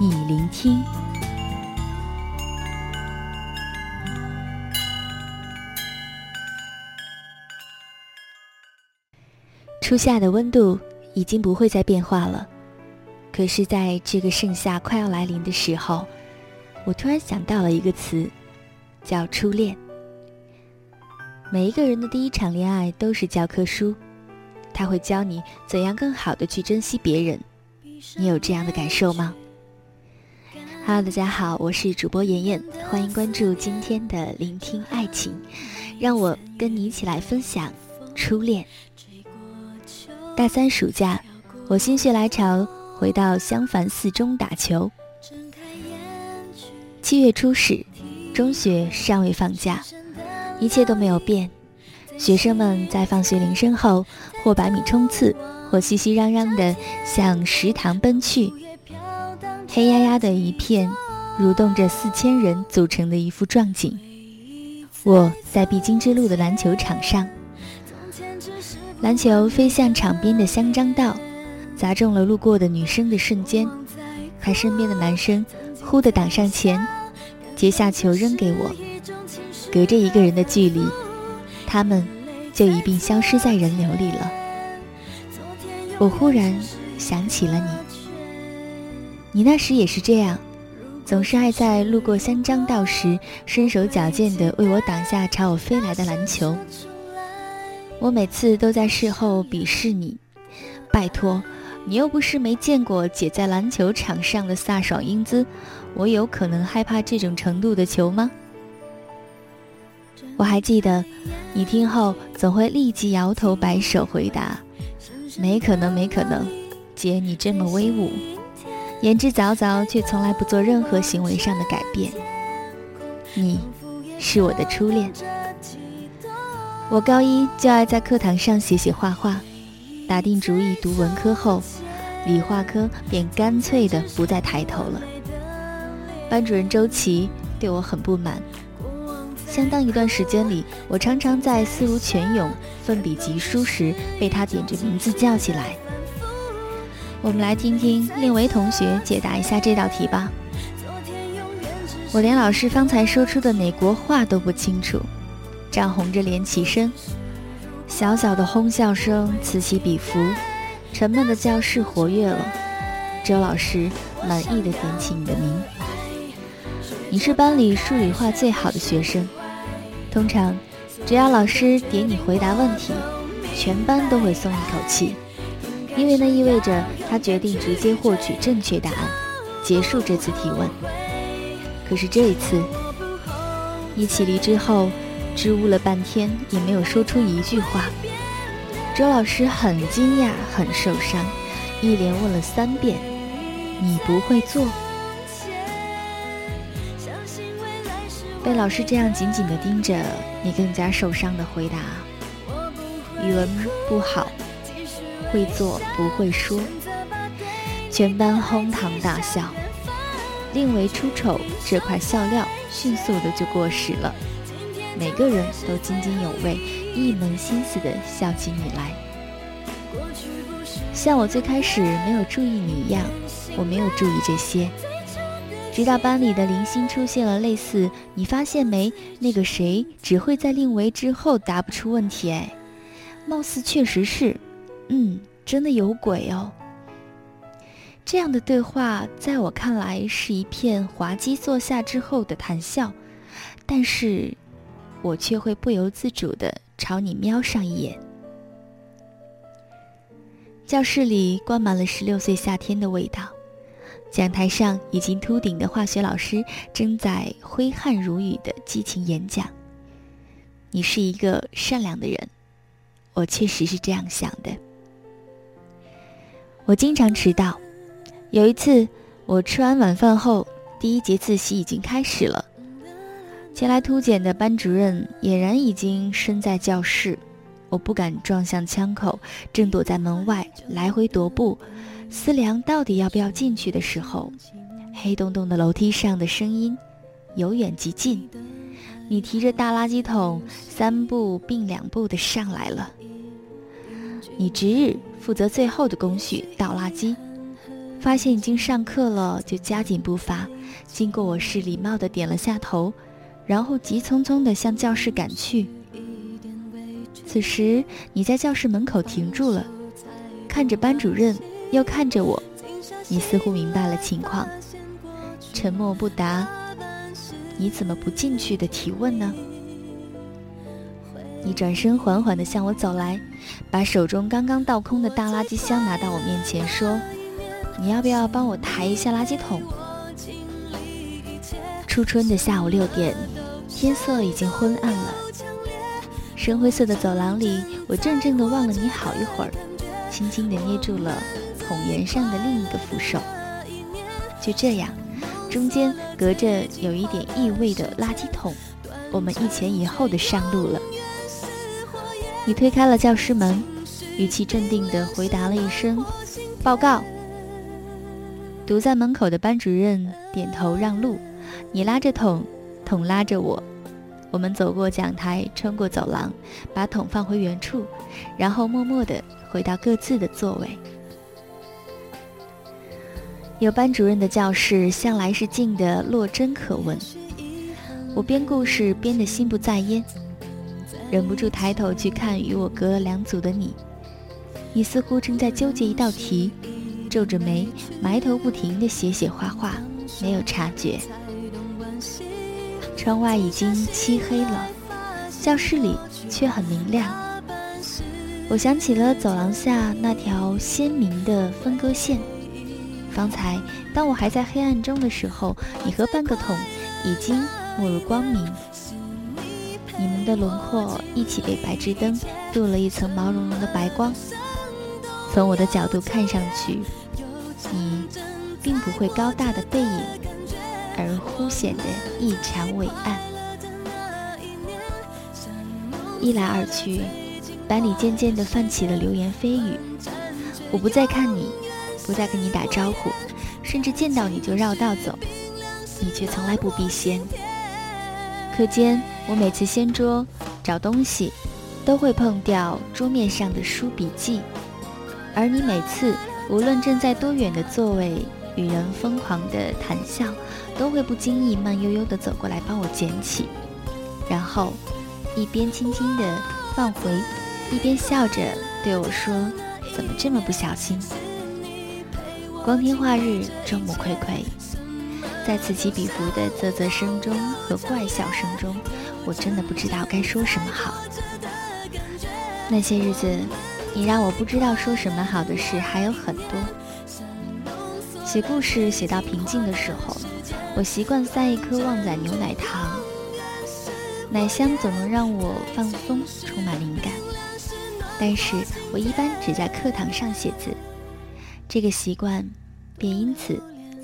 你聆听。初夏的温度已经不会再变化了，可是，在这个盛夏快要来临的时候，我突然想到了一个词，叫初恋。每一个人的第一场恋爱都是教科书。他会教你怎样更好的去珍惜别人，你有这样的感受吗？Hello，大家好，我是主播妍妍，欢迎关注今天的聆听爱情，让我跟你一起来分享初恋。大三暑假，我心血来潮回到襄樊四中打球。七月初始，中学尚未放假，一切都没有变。学生们在放学铃声后，或百米冲刺，或熙熙攘攘地向食堂奔去。黑压压的一片，蠕动着四千人组成的一幅壮景。我在必经之路的篮球场上，篮球飞向场边的香樟道，砸中了路过的女生的瞬间，他身边的男生忽地挡上前，接下球扔给我，隔着一个人的距离。他们就一并消失在人流里了。我忽然想起了你，你那时也是这样，总是爱在路过三张道时，身手矫健地为我挡下朝我飞来的篮球。我每次都在事后鄙视你，拜托，你又不是没见过姐在篮球场上的飒爽英姿，我有可能害怕这种程度的球吗？我还记得，你听后总会立即摇头摆手回答：“没可能，没可能，姐你这么威武，言之凿凿，却从来不做任何行为上的改变。你，是我的初恋。我高一就爱在课堂上写写画画，打定主意读文科后，理化科便干脆的不再抬头了。班主任周琦对我很不满。”相当一段时间里，我常常在思如泉涌、奋笔疾书时被他点着名字叫起来。我们来听听令维同学解答一下这道题吧。我连老师方才说出的哪国话都不清楚，涨红着脸起身。小小的哄笑声此起彼伏，沉闷的教室活跃了。周老师满意的点起你的名。你是班里数理化最好的学生。通常，只要老师点你回答问题，全班都会松一口气，因为那意味着他决定直接获取正确答案，结束这次提问。可是这一次，你起立之后，支吾了半天也没有说出一句话。周老师很惊讶，很受伤，一连问了三遍：“你不会做？”被老师这样紧紧地盯着，你更加受伤的回答：“语文不好，会做不会说。”全班哄堂大笑。令为出丑这块笑料迅速的就过时了，每个人都津津有味，一门心思的笑起你来。像我最开始没有注意你一样，我没有注意这些。直到班里的零星出现了类似“你发现没？那个谁只会在令维之后答不出问题。”哎，貌似确实是，嗯，真的有鬼哦。这样的对话在我看来是一片滑稽坐下之后的谈笑，但是，我却会不由自主的朝你瞄上一眼。教室里灌满了十六岁夏天的味道。讲台上已经秃顶的化学老师正在挥汗如雨的激情演讲。你是一个善良的人，我确实是这样想的。我经常迟到，有一次我吃完晚饭后，第一节自习已经开始了。前来突检的班主任俨然已经身在教室，我不敢撞向枪口，正躲在门外来回踱步，思量到底要不要进去的时候，黑洞洞的楼梯上的声音由远及近，你提着大垃圾桶三步并两步的上来了。你值日负责最后的工序倒垃圾，发现已经上课了，就加紧步伐，经过我时礼貌的点了下头。然后急匆匆地向教室赶去。此时你在教室门口停住了，看着班主任，又看着我，你似乎明白了情况，沉默不答。你怎么不进去的提问呢？你转身缓缓地向我走来，把手中刚刚倒空的大垃圾箱拿到我面前，说：“你要不要帮我抬一下垃圾桶？”初春的下午六点。天色已经昏暗了，深灰色的走廊里，我怔怔地望了你好一会儿，轻轻地捏住了桶沿上的另一个扶手。就这样，中间隔着有一点异味的垃圾桶，我们一前一后的上路了。你推开了教室门，语气镇定地回答了一声：“报告。”堵在门口的班主任点头让路，你拉着桶。桶拉着我，我们走过讲台，穿过走廊，把桶放回原处，然后默默地回到各自的座位。有班主任的教室向来是静的，落针可闻。我编故事编得心不在焉，忍不住抬头去看与我隔了两组的你，你似乎正在纠结一道题，皱着眉，埋头不停地写写画画，没有察觉。窗外已经漆黑了，教室里却很明亮。我想起了走廊下那条鲜明的分割线。方才，当我还在黑暗中的时候，你和半个桶已经没入光明。你们的轮廓一起被白炽灯镀了一层毛茸茸的白光。从我的角度看上去，你并不会高大的背影。而忽显得异常伟岸。一来二去，班里渐渐地泛起了流言蜚语。我不再看你，不再跟你打招呼，甚至见到你就绕道走，你却从来不避先。课间，我每次掀桌找东西，都会碰掉桌面上的书笔记，而你每次无论正在多远的座位，与人疯狂的谈笑。都会不经意慢悠悠地走过来帮我捡起，然后一边轻轻地放回，一边笑着对我说：“怎么这么不小心？”光天化日，众目睽睽，在此起彼伏的啧啧声中和怪笑声中，我真的不知道该说什么好。那些日子，你让我不知道说什么好的事还有很多。写故事写到平静的时候。我习惯塞一颗旺仔牛奶糖，奶香总能让我放松，充满灵感。但是我一般只在课堂上写字，这个习惯便因此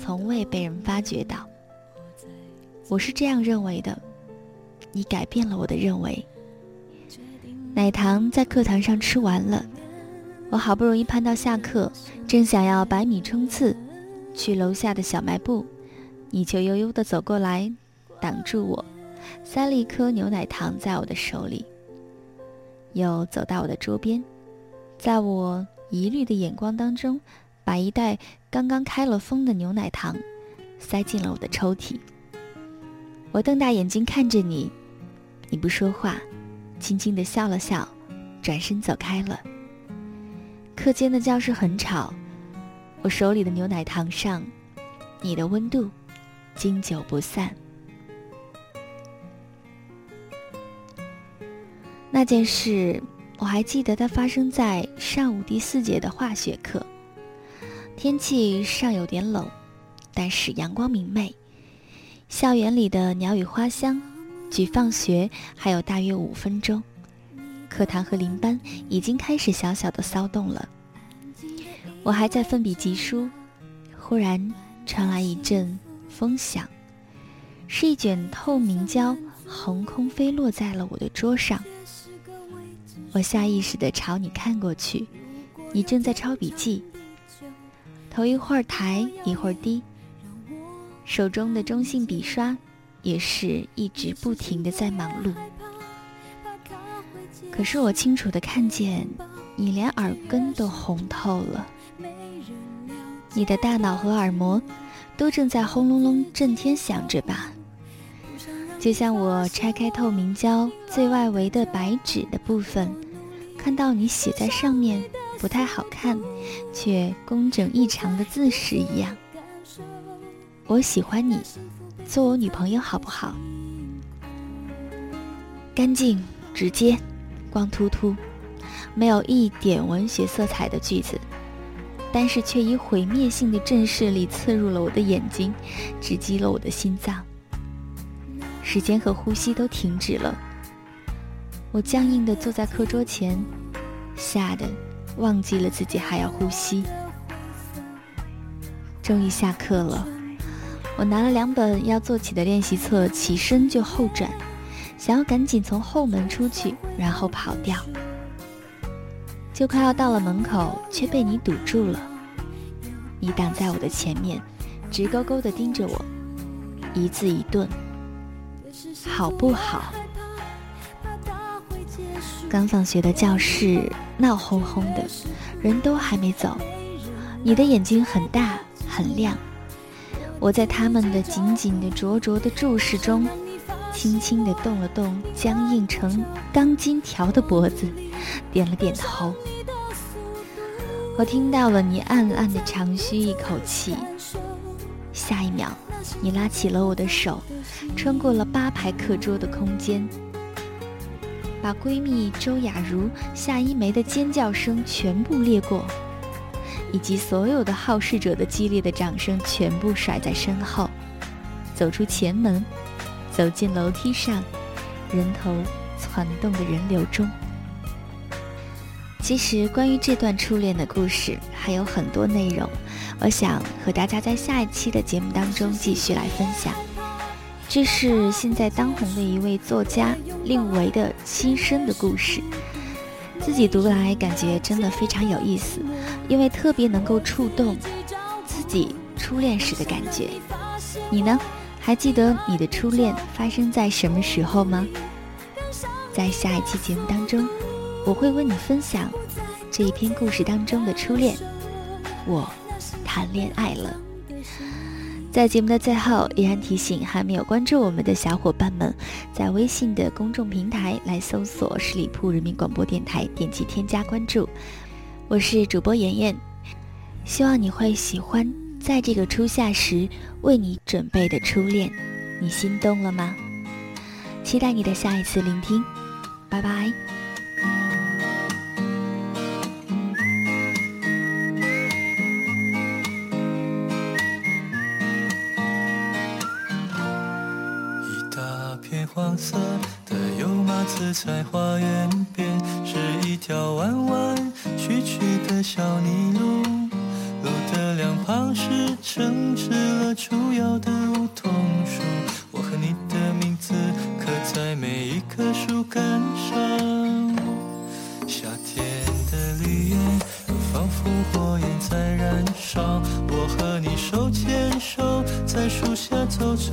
从未被人发觉到。我是这样认为的，你改变了我的认为。奶糖在课堂上吃完了，我好不容易盼到下课，正想要百米冲刺去楼下的小卖部。你就悠悠地走过来，挡住我，塞了一颗牛奶糖在我的手里，又走到我的桌边，在我疑虑的眼光当中，把一袋刚刚开了封的牛奶糖塞进了我的抽屉。我瞪大眼睛看着你，你不说话，轻轻地笑了笑，转身走开了。课间的教室很吵，我手里的牛奶糖上，你的温度。经久不散。那件事我还记得，它发生在上午第四节的化学课。天气尚有点冷，但是阳光明媚。校园里的鸟语花香，距放学还有大约五分钟。课堂和邻班已经开始小小的骚动了。我还在奋笔疾书，忽然。传来一阵风响，是一卷透明胶横空飞落在了我的桌上。我下意识地朝你看过去，你正在抄笔记，头一会儿抬一会儿低，手中的中性笔刷也是一直不停的在忙碌。可是我清楚的看见，你连耳根都红透了。你的大脑和耳膜都正在轰隆隆震天响着吧？就像我拆开透明胶最外围的白纸的部分，看到你写在上面不太好看，却工整异常的字时一样。我喜欢你，做我女朋友好不好？干净直接。光秃秃，没有一点文学色彩的句子，但是却以毁灭性的震慑力刺入了我的眼睛，直击了我的心脏。时间和呼吸都停止了，我僵硬地坐在课桌前，吓得忘记了自己还要呼吸。终于下课了，我拿了两本要做起的练习册，起身就后转。想要赶紧从后门出去，然后跑掉，就快要到了门口，却被你堵住了。你挡在我的前面，直勾勾地盯着我，一字一顿，好不好？刚放学的教室闹哄哄的，人都还没走。你的眼睛很大很亮，我在他们的紧紧的、灼灼的注视中。轻轻地动了动僵硬成钢筋条的脖子，点了点头。我听到了你暗暗的长吁一口气。下一秒，你拉起了我的手，穿过了八排课桌的空间，把闺蜜周雅茹、夏一梅的尖叫声全部掠过，以及所有的好事者的激烈的掌声全部甩在身后，走出前门。走进楼梯上，人头攒动的人流中。其实，关于这段初恋的故事还有很多内容，我想和大家在下一期的节目当中继续来分享。这是现在当红的一位作家令维的亲身的故事，自己读来感觉真的非常有意思，因为特别能够触动自己初恋时的感觉。你呢？还记得你的初恋发生在什么时候吗？在下一期节目当中，我会为你分享这一篇故事当中的初恋。我谈恋爱了。在节目的最后，依然提醒还没有关注我们的小伙伴们，在微信的公众平台来搜索十里铺人民广播电台，点击添加关注。我是主播妍妍，希望你会喜欢。在这个初夏时为你准备的初恋，你心动了吗？期待你的下一次聆听，拜拜。黄色的油麻紫在花园边，是一条弯弯曲曲的小泥路。路的两旁是撑直了竹腰的梧桐树，我和你的名字刻在每一棵树干上。夏天的绿叶仿佛火焰在燃烧，我和你手牵手在树下走走，